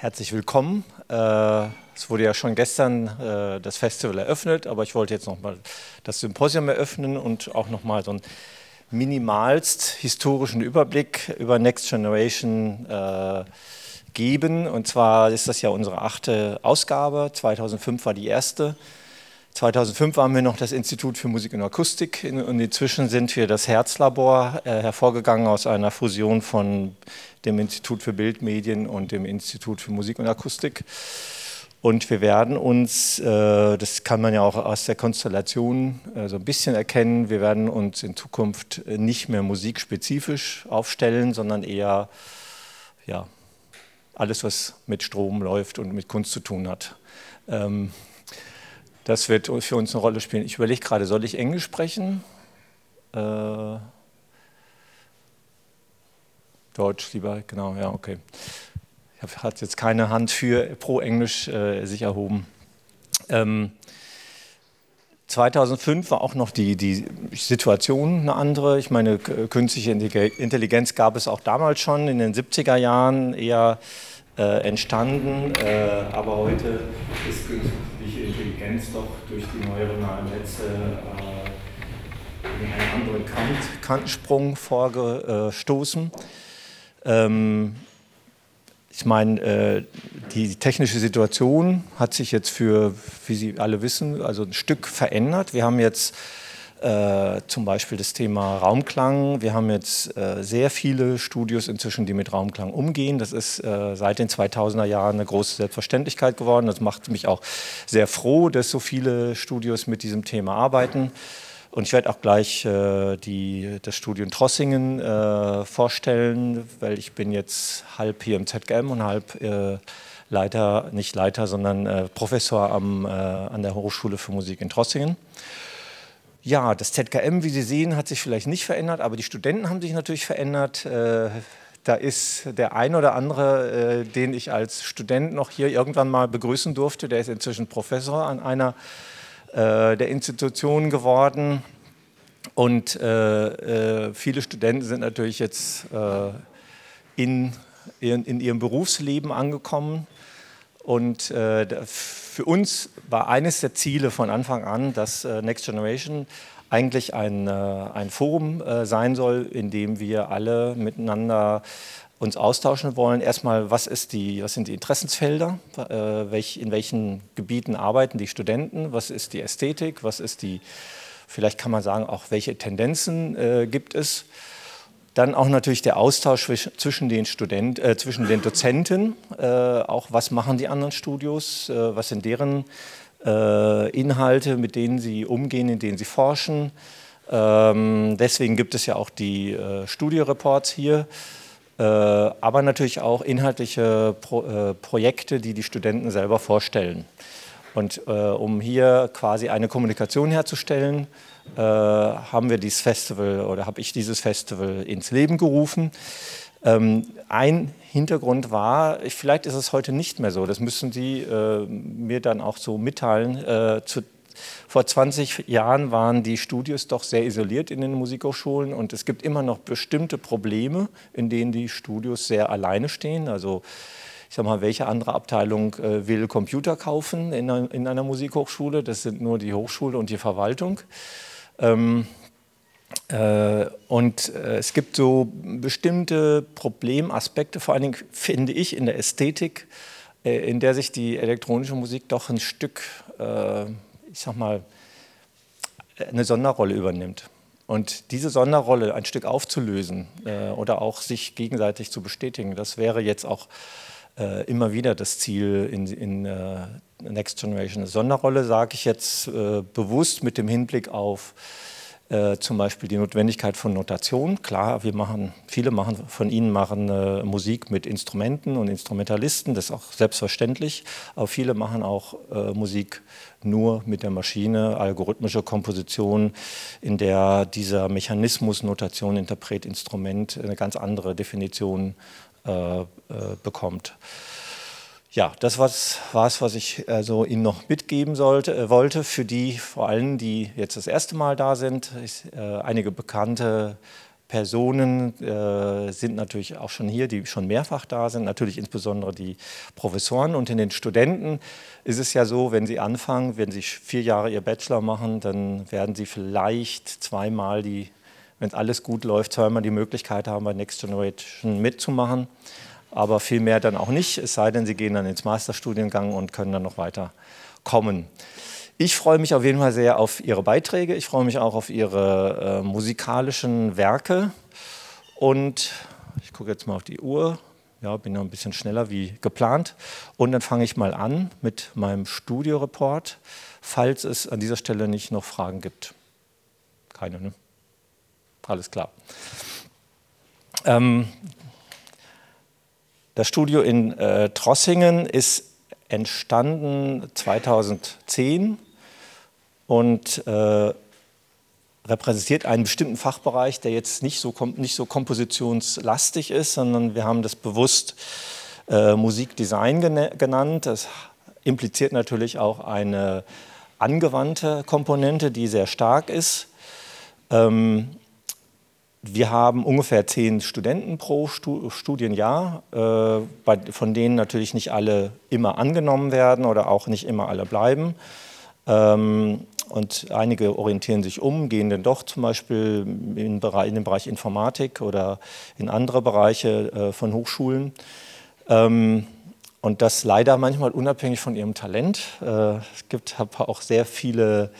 Herzlich willkommen. Äh, es wurde ja schon gestern äh, das Festival eröffnet, aber ich wollte jetzt nochmal das Symposium eröffnen und auch nochmal so einen minimalst historischen Überblick über Next Generation äh, geben. Und zwar ist das ja unsere achte Ausgabe. 2005 war die erste. 2005 waren wir noch das Institut für Musik und Akustik und inzwischen sind wir das Herzlabor, hervorgegangen aus einer Fusion von dem Institut für Bildmedien und dem Institut für Musik und Akustik. Und wir werden uns, äh, das kann man ja auch aus der Konstellation äh, so ein bisschen erkennen, wir werden uns in Zukunft nicht mehr musikspezifisch aufstellen, sondern eher ja, alles, was mit Strom läuft und mit Kunst zu tun hat. Ähm, das wird für uns eine Rolle spielen. Ich überlege gerade, soll ich Englisch sprechen? Äh, Deutsch lieber, genau, ja, okay. Ich habe jetzt keine Hand für pro Englisch äh, sich erhoben. Ähm, 2005 war auch noch die, die Situation eine andere. Ich meine, künstliche Intelligenz gab es auch damals schon in den 70er Jahren eher äh, entstanden, äh, aber heute ist künstliche Intelligenz doch durch die neuronalen Netze äh, in einen anderen Kant, Kantensprung vorgestoßen. Ähm, ich meine, äh, die technische Situation hat sich jetzt für, wie Sie alle wissen, also ein Stück verändert. Wir haben jetzt äh, zum Beispiel das Thema Raumklang. Wir haben jetzt äh, sehr viele Studios inzwischen, die mit Raumklang umgehen. Das ist äh, seit den 2000er Jahren eine große Selbstverständlichkeit geworden. Das macht mich auch sehr froh, dass so viele Studios mit diesem Thema arbeiten. Und ich werde auch gleich äh, die, das Studium Trossingen äh, vorstellen, weil ich bin jetzt halb hier im ZGM und halb äh, Leiter, nicht Leiter, sondern Professor am, an der Hochschule für Musik in Trossingen. Ja, das ZKM, wie Sie sehen, hat sich vielleicht nicht verändert, aber die Studenten haben sich natürlich verändert. Äh, da ist der ein oder andere, äh, den ich als Student noch hier irgendwann mal begrüßen durfte, der ist inzwischen Professor an einer äh, der Institutionen geworden. Und viele Studenten sind natürlich jetzt in, in ihrem Berufsleben angekommen. Und äh, für uns war eines der Ziele von Anfang an, dass äh, Next Generation eigentlich ein, äh, ein Forum äh, sein soll, in dem wir alle miteinander uns austauschen wollen. Erstmal, was, ist die, was sind die Interessensfelder? Äh, welch, in welchen Gebieten arbeiten die Studenten? Was ist die Ästhetik? Was ist die, vielleicht kann man sagen, auch welche Tendenzen äh, gibt es? Dann auch natürlich der Austausch zwischen den, Student, äh, zwischen den Dozenten, äh, auch was machen die anderen Studios, äh, was sind deren äh, Inhalte, mit denen sie umgehen, in denen sie forschen. Ähm, deswegen gibt es ja auch die äh, Studioreports hier, aber natürlich auch inhaltliche Pro Projekte, die die Studenten selber vorstellen. Und um hier quasi eine Kommunikation herzustellen, äh, haben wir dieses Festival oder habe ich dieses Festival ins Leben gerufen. Ähm, ein Hintergrund war, vielleicht ist es heute nicht mehr so, das müssen Sie äh, mir dann auch so mitteilen. Äh, zu, vor 20 Jahren waren die Studios doch sehr isoliert in den Musikhochschulen und es gibt immer noch bestimmte Probleme, in denen die Studios sehr alleine stehen. Also ich sag mal, welche andere Abteilung äh, will Computer kaufen in einer, in einer Musikhochschule? Das sind nur die Hochschule und die Verwaltung. Ähm, äh, und äh, es gibt so bestimmte Problemaspekte, vor allen Dingen finde ich in der Ästhetik, äh, in der sich die elektronische Musik doch ein Stück, äh, ich sag mal, eine Sonderrolle übernimmt. Und diese Sonderrolle ein Stück aufzulösen äh, oder auch sich gegenseitig zu bestätigen, das wäre jetzt auch äh, immer wieder das Ziel in, in Next Generation. Eine Sonderrolle sage ich jetzt äh, bewusst mit dem Hinblick auf äh, zum Beispiel die Notwendigkeit von Notation. Klar, wir machen, viele machen, von Ihnen machen äh, Musik mit Instrumenten und Instrumentalisten, das ist auch selbstverständlich, aber viele machen auch äh, Musik nur mit der Maschine, algorithmische Komposition, in der dieser Mechanismus Notation, Interpret, Instrument eine ganz andere Definition äh, äh, bekommt. Ja, das war es, was ich also Ihnen noch mitgeben sollte, äh, wollte. Für die vor allem, die jetzt das erste Mal da sind, ich, äh, einige bekannte Personen äh, sind natürlich auch schon hier, die schon mehrfach da sind, natürlich insbesondere die Professoren. Und in den Studenten ist es ja so, wenn sie anfangen, wenn sie vier Jahre ihr Bachelor machen, dann werden sie vielleicht zweimal die, wenn alles gut läuft, zweimal die Möglichkeit haben, bei Next Generation mitzumachen. Aber viel mehr dann auch nicht, es sei denn, sie gehen dann ins Masterstudiengang und können dann noch weiter kommen. Ich freue mich auf jeden Fall sehr auf Ihre Beiträge. Ich freue mich auch auf Ihre äh, musikalischen Werke. Und ich gucke jetzt mal auf die Uhr. Ja, bin noch ein bisschen schneller wie geplant. Und dann fange ich mal an mit meinem Studioreport, falls es an dieser Stelle nicht noch Fragen gibt. Keine, ne? Alles klar. Ähm, das Studio in äh, Trossingen ist entstanden 2010 und äh, repräsentiert einen bestimmten Fachbereich, der jetzt nicht so, nicht so kompositionslastig ist, sondern wir haben das bewusst äh, Musikdesign genannt. Das impliziert natürlich auch eine angewandte Komponente, die sehr stark ist. Ähm, wir haben ungefähr zehn Studenten pro Studienjahr, äh, von denen natürlich nicht alle immer angenommen werden oder auch nicht immer alle bleiben. Ähm, und einige orientieren sich um, gehen dann doch zum Beispiel in, den Bereich Informatik oder in andere Bereiche äh, von Hochschulen. Ähm, und das leider manchmal unabhängig von ihrem Talent. Äh, es gibt auch sehr viele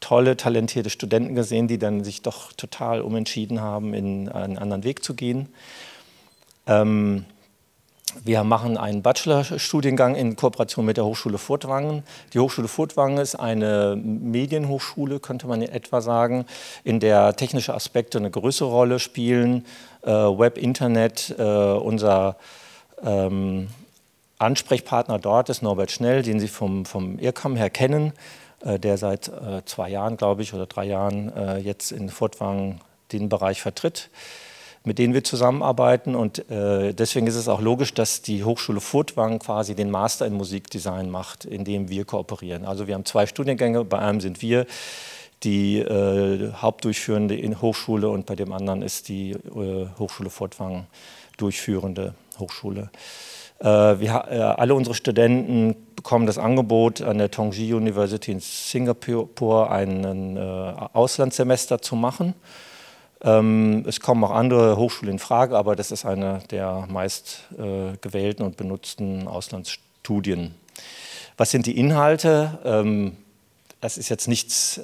tolle, talentierte Studenten gesehen, die dann sich doch total umentschieden haben, in einen anderen Weg zu gehen. Ähm, wir machen einen Bachelorstudiengang in Kooperation mit der Hochschule Furtwangen. Die Hochschule Furtwangen ist eine Medienhochschule, könnte man in etwa sagen, in der technische Aspekte eine größere Rolle spielen. Äh, Web, Internet, äh, unser ähm, Ansprechpartner dort ist Norbert Schnell, den Sie vom, vom IRCAM her kennen, der seit äh, zwei Jahren, glaube ich, oder drei Jahren äh, jetzt in Furtwangen den Bereich vertritt mit denen wir zusammenarbeiten. Und äh, deswegen ist es auch logisch, dass die Hochschule Furtwangen quasi den Master in Musikdesign macht, in dem wir kooperieren. Also wir haben zwei Studiengänge, bei einem sind wir die äh, hauptdurchführende Hochschule und bei dem anderen ist die äh, Hochschule Furtwangen durchführende Hochschule. Äh, wir, äh, alle unsere Studenten bekommen das Angebot, an der Tongji University in Singapur ein äh, Auslandssemester zu machen. Ähm, es kommen auch andere Hochschulen in Frage, aber das ist eine der meist äh, gewählten und benutzten Auslandsstudien. Was sind die Inhalte? Ähm, das ist jetzt nichts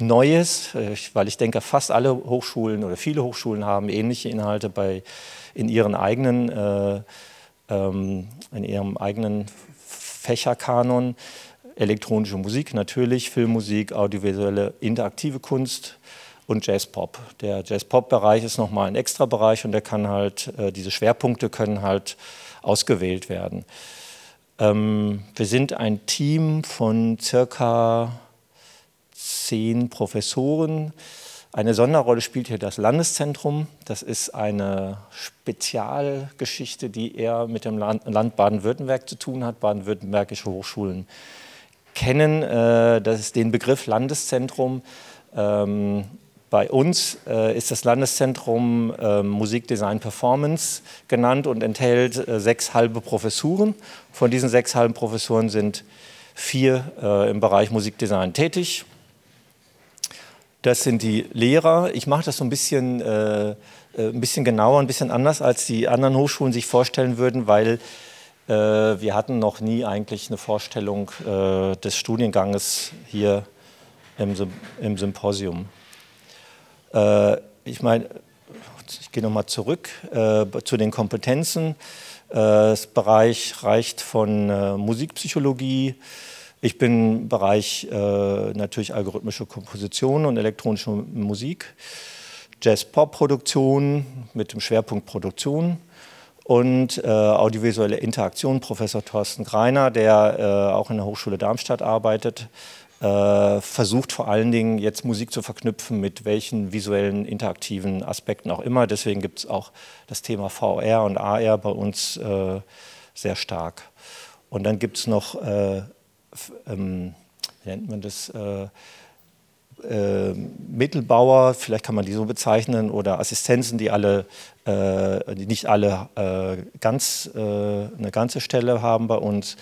Neues, weil ich denke, fast alle Hochschulen oder viele Hochschulen haben ähnliche Inhalte bei, in, ihren eigenen, äh, ähm, in ihrem eigenen Fächerkanon. Elektronische Musik natürlich, Filmmusik, audiovisuelle, interaktive Kunst, und Jazz-Pop. Der Jazz-Pop-Bereich ist nochmal ein extra Bereich und der kann halt, äh, diese Schwerpunkte können halt ausgewählt werden. Ähm, wir sind ein Team von circa zehn Professoren. Eine Sonderrolle spielt hier das Landeszentrum. Das ist eine Spezialgeschichte, die eher mit dem Land Baden-Württemberg zu tun hat. Baden-württembergische Hochschulen kennen äh, das den Begriff Landeszentrum. Ähm, bei uns äh, ist das Landeszentrum äh, Musikdesign Performance genannt und enthält äh, sechs halbe Professuren. Von diesen sechs halben Professuren sind vier äh, im Bereich Musikdesign tätig. Das sind die Lehrer. Ich mache das so ein bisschen, äh, äh, ein bisschen genauer, ein bisschen anders, als die anderen Hochschulen sich vorstellen würden, weil wir hatten noch nie eigentlich eine Vorstellung des Studienganges hier im, im Symposium. Äh, ich meine, ich gehe nochmal zurück äh, zu den Kompetenzen. Äh, das Bereich reicht von äh, Musikpsychologie. Ich bin im Bereich äh, natürlich algorithmische Komposition und elektronische Musik, Jazz-Pop-Produktion mit dem Schwerpunkt Produktion und äh, audiovisuelle Interaktion. Professor Thorsten Greiner, der auch in der Hochschule Darmstadt arbeitet, äh, versucht vor allen Dingen jetzt Musik zu verknüpfen mit welchen visuellen, interaktiven Aspekten auch immer. Deswegen gibt es auch das Thema VR und AR bei uns äh, sehr stark. Und dann gibt es noch, äh, ähm, wie nennt man das, äh, äh, Mittelbauer, vielleicht kann man die so bezeichnen, oder Assistenzen, die alle, äh, die nicht alle äh, ganz, äh, eine ganze Stelle haben bei uns.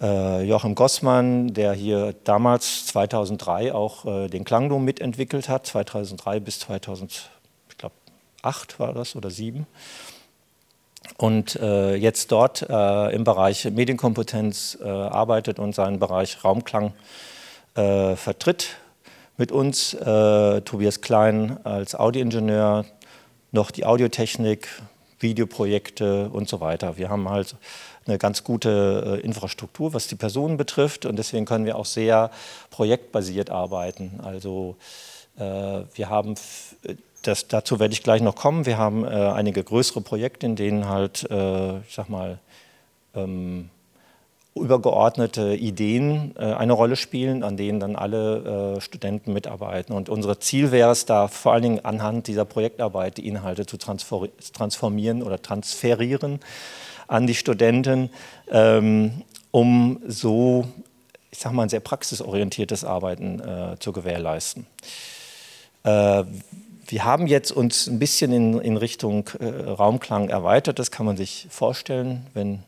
Äh, Joachim Gossmann, der hier damals 2003 auch den Klangdom mitentwickelt hat, 2003 bis 2008 war das oder 2007 und äh, jetzt dort äh, im Bereich Medienkompetenz äh, arbeitet und seinen Bereich Raumklang äh, vertritt. Mit uns äh, Tobias Klein als Audioingenieur, noch die Audiotechnik, Videoprojekte und so weiter. Wir haben halt eine ganz gute äh, Infrastruktur, was die Personen betrifft und deswegen können wir auch sehr projektbasiert arbeiten. Also wir haben das, dazu werde ich gleich noch kommen. Wir haben äh, einige größere Projekte, in denen halt, äh, ich sag mal, ähm, übergeordnete Ideen äh, eine Rolle spielen, an denen dann alle äh, Studenten mitarbeiten. Und unser Ziel wäre es da vor allen Dingen anhand dieser Projektarbeit die Inhalte zu transformieren oder transferieren an die Studenten, ähm, um so, ich sag mal, ein sehr praxisorientiertes Arbeiten äh, zu gewährleisten. Wir haben jetzt uns ein bisschen in, in Richtung äh, Raumklang erweitert. Das kann man sich vorstellen. Wenn,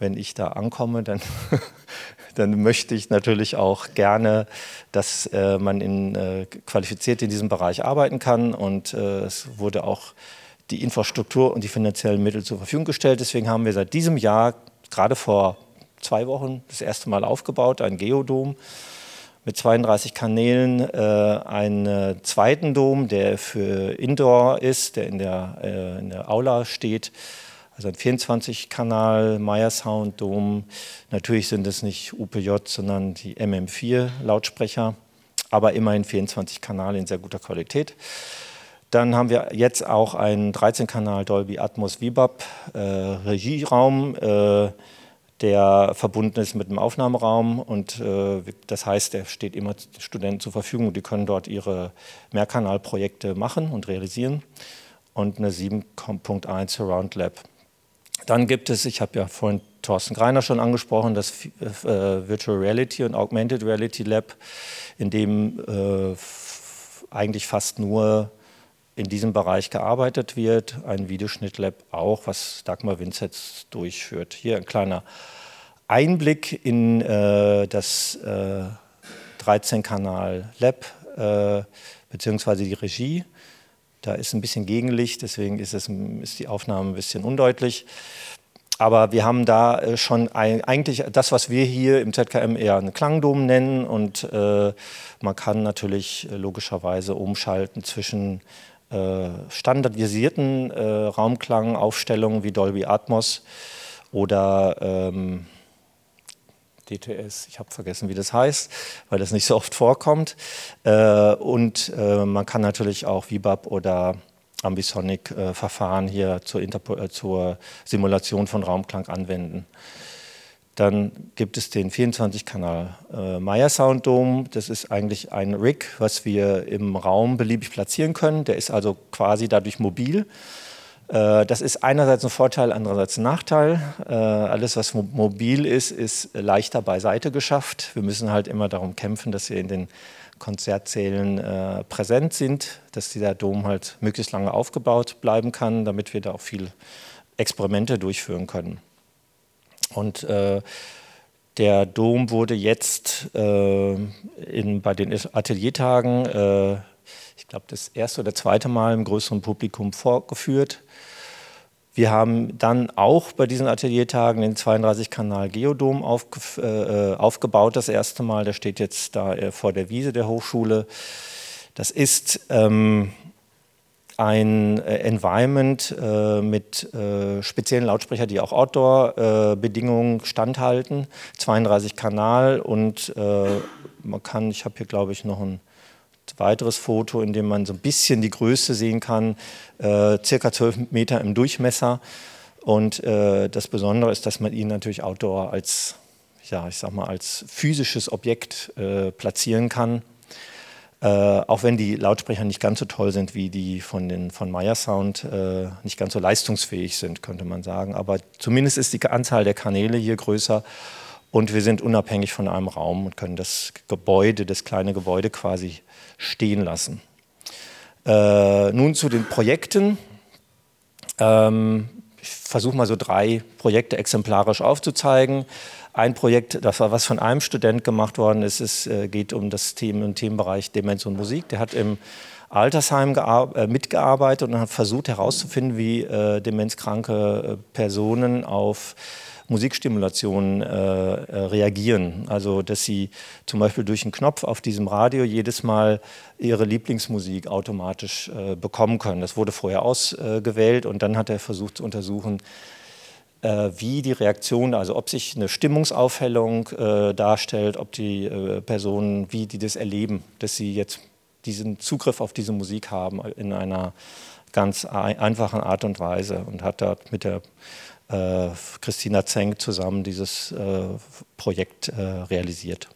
wenn ich da ankomme, dann, dann möchte ich natürlich auch gerne, dass äh, man in, äh, qualifiziert in diesem Bereich arbeiten kann. Und äh, es wurde auch die Infrastruktur und die finanziellen Mittel zur Verfügung gestellt. Deswegen haben wir seit diesem Jahr, gerade vor zwei Wochen, das erste Mal aufgebaut, ein Geodom mit 32 Kanälen äh, einen zweiten Dom, der für Indoor ist, der in der, äh, in der Aula steht. Also ein 24-Kanal Meyer Sound Dom. Natürlich sind es nicht UPJ, sondern die MM4 Lautsprecher, aber immerhin 24 Kanäle in sehr guter Qualität. Dann haben wir jetzt auch einen 13-Kanal Dolby Atmos VBAP äh, Regieraum. Äh, der verbunden ist mit dem Aufnahmeraum und äh, das heißt, der steht immer Studenten zur Verfügung die können dort ihre Mehrkanalprojekte machen und realisieren und eine 7.1 Surround Lab. Dann gibt es, ich habe ja vorhin Thorsten Greiner schon angesprochen, das äh, Virtual Reality und Augmented Reality Lab, in dem äh, eigentlich fast nur in diesem Bereich gearbeitet wird. Ein Videoschnittlab auch, was Dagmar Winzetz durchführt. Hier ein kleiner Einblick in äh, das äh, 13-Kanal-Lab äh, beziehungsweise die Regie. Da ist ein bisschen Gegenlicht, deswegen ist, es, ist die Aufnahme ein bisschen undeutlich. Aber wir haben da äh, schon ein, eigentlich das, was wir hier im ZKM eher einen Klangdom nennen. Und äh, man kann natürlich äh, logischerweise umschalten zwischen standardisierten äh, Raumklangaufstellungen wie Dolby Atmos oder ähm, DTS, ich habe vergessen, wie das heißt, weil das nicht so oft vorkommt. Äh, und äh, man kann natürlich auch VBAP oder Ambisonic-Verfahren äh, hier zur, äh, zur Simulation von Raumklang anwenden. Dann gibt es den 24-Kanal äh, Meyer Sound Dome. Das ist eigentlich ein Rig, was wir im Raum beliebig platzieren können. Der ist also quasi dadurch mobil. Äh, das ist einerseits ein Vorteil, andererseits ein Nachteil. Äh, alles, was mobil ist, ist leichter beiseite geschafft. Wir müssen halt immer darum kämpfen, dass wir in den Konzertsälen äh, präsent sind, dass dieser Dom halt möglichst lange aufgebaut bleiben kann, damit wir da auch viel Experimente durchführen können. Und äh, der Dom wurde jetzt äh, in, bei den Ateliertagen, äh, ich glaube, das erste oder zweite Mal im größeren Publikum vorgeführt. Wir haben dann auch bei diesen Ateliertagen den 32-Kanal Geodom aufge äh, aufgebaut, das erste Mal. Der steht jetzt da äh, vor der Wiese der Hochschule. Das ist ähm, ein äh, Environment äh, mit äh, speziellen Lautsprechern, die auch Outdoor-Bedingungen äh, standhalten. 32 Kanal und äh, man kann, ich habe hier glaube ich noch ein weiteres Foto, in dem man so ein bisschen die Größe sehen kann, äh, circa 12 Meter im Durchmesser. Und das Besondere ist, dass man ihn natürlich Outdoor als, ja, ich sag mal, als physisches Objekt platzieren kann äh, auch wenn die Lautsprecher nicht ganz so toll sind wie die von, den, von Meyer Sound, äh, nicht ganz so leistungsfähig sind, könnte man sagen. Aber zumindest ist die Anzahl der Kanäle hier größer und wir sind unabhängig von einem Raum und können das Gebäude, das kleine Gebäude quasi stehen lassen. Äh, nun zu den Projekten. Ähm, ich versuche mal so drei Projekte exemplarisch aufzuzeigen. Ein Projekt, das war was von einem Student gemacht worden ist, es äh, geht um das Thema, im Themenbereich Demenz und Musik. Der hat im Altersheim äh, mitgearbeitet und hat versucht herauszufinden, wie äh, demenzkranke Personen auf Musikstimulation äh, äh, reagieren. Also dass sie zum Beispiel durch einen Knopf auf diesem Radio jedes Mal ihre Lieblingsmusik automatisch äh, bekommen können. Das wurde vorher ausgewählt und dann hat er versucht zu untersuchen, äh, wie die Reaktion, also ob sich eine Stimmungsaufhellung äh, darstellt, ob die äh, Personen, wie die das erleben, dass sie jetzt diesen Zugriff auf diese Musik haben in einer ganz einfachen Art und Weise und hat dort mit der äh, Christina Zeng zusammen dieses äh, Projekt äh, realisiert.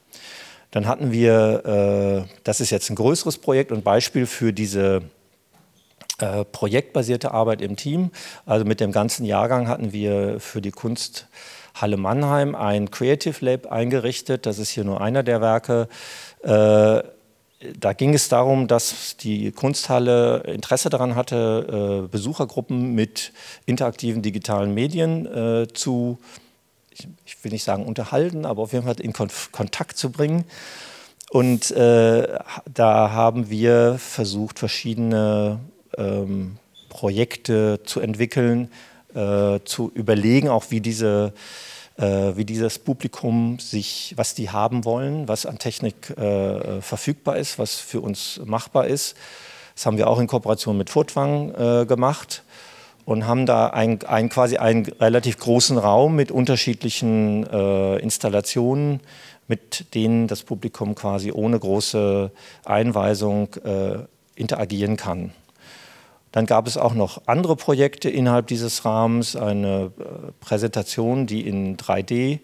Dann hatten wir, äh, das ist jetzt ein größeres Projekt und Beispiel für diese äh, projektbasierte Arbeit im Team. Also mit dem ganzen Jahrgang hatten wir für die Kunsthalle Mannheim ein Creative Lab eingerichtet. Das ist hier nur einer der Werke äh, da ging es darum, dass die Kunsthalle Interesse daran hatte, äh, Besuchergruppen mit interaktiven digitalen Medien äh, zu, ich, will nicht sagen unterhalten, aber auf jeden Fall in Kontakt zu bringen. Und äh, da haben wir versucht, verschiedene ähm, Projekte zu entwickeln, zu überlegen, auch wie diese wie dieses Publikum sich, was die haben wollen, was an Technik äh, verfügbar ist, was für uns machbar ist. Das haben wir auch in Kooperation mit Furtwang äh, gemacht und haben da ein, ein, quasi einen relativ großen Raum mit unterschiedlichen äh, Installationen, mit denen das Publikum quasi ohne große Einweisung äh, interagieren kann. Dann gab es auch noch andere Projekte innerhalb dieses Rahmens, eine äh, Präsentation, die in 3D,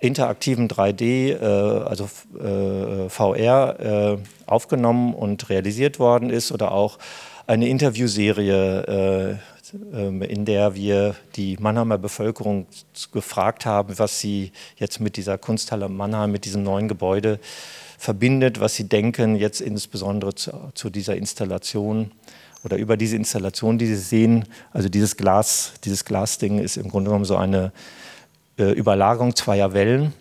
interaktiven 3D, äh, also äh, VR, aufgenommen und realisiert worden ist oder auch eine Interviewserie, in der wir die Mannheimer Bevölkerung gefragt haben, was sie jetzt mit dieser Kunsthalle Mannheim, mit diesem neuen Gebäude verbindet, was sie denken, jetzt insbesondere zu dieser Installation oder über diese Installation, die Sie sehen, also dieses Glas, dieses Glasding ist im Grunde genommen so eine äh, Überlagerung zweier Wellen.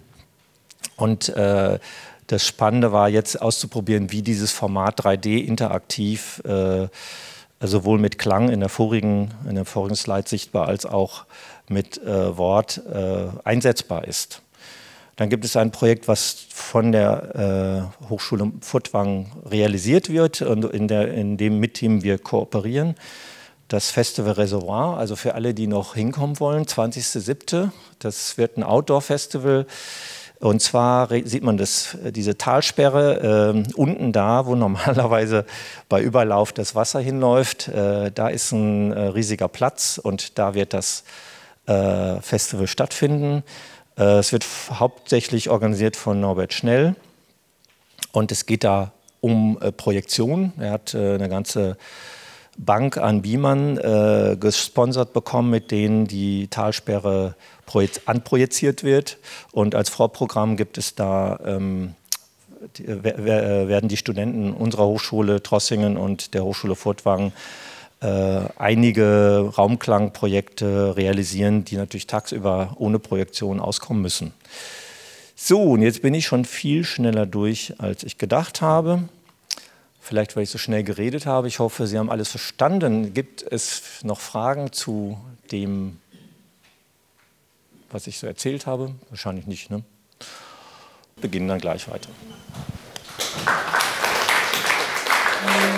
Und äh, das Spannende war jetzt auszuprobieren, wie dieses Format 3D interaktiv äh, sowohl mit Klang in der vorigen, in der vorigen Slide sichtbar als auch mit äh, Wort äh, einsetzbar ist. Dann gibt es ein Projekt, was von der äh, Hochschule Furtwang realisiert wird und in, der, in dem Mitteam wir kooperieren. Das Festival Reservoir, also für alle, die noch hinkommen wollen, 20.07. Das wird ein Outdoor-Festival. Und zwar sieht man das, diese Talsperre äh, unten da, wo normalerweise bei Überlauf das Wasser hinläuft. Äh, da ist ein äh, riesiger Platz und da wird das äh, Festival stattfinden. Äh, es wird hauptsächlich organisiert von Norbert Schnell und es geht da um äh, Projektion. Er hat äh, eine ganze Bank an Beamern gesponsert bekommen, mit denen die Talsperre anprojiziert wird. Und als Vorprogramm gibt es da, ähm, werden die Studenten unserer Hochschule Trossingen und der Hochschule Furtwangen äh, einige Raumklangprojekte realisieren, die natürlich tagsüber ohne Projektion auskommen müssen. So, und jetzt bin ich schon viel schneller durch, als ich gedacht habe. Vielleicht, weil ich so schnell geredet habe. Ich hoffe, Sie haben alles verstanden. Gibt es noch Fragen zu dem, was ich so erzählt habe? Wahrscheinlich nicht. Ne? Beginnen dann gleich weiter. Applaus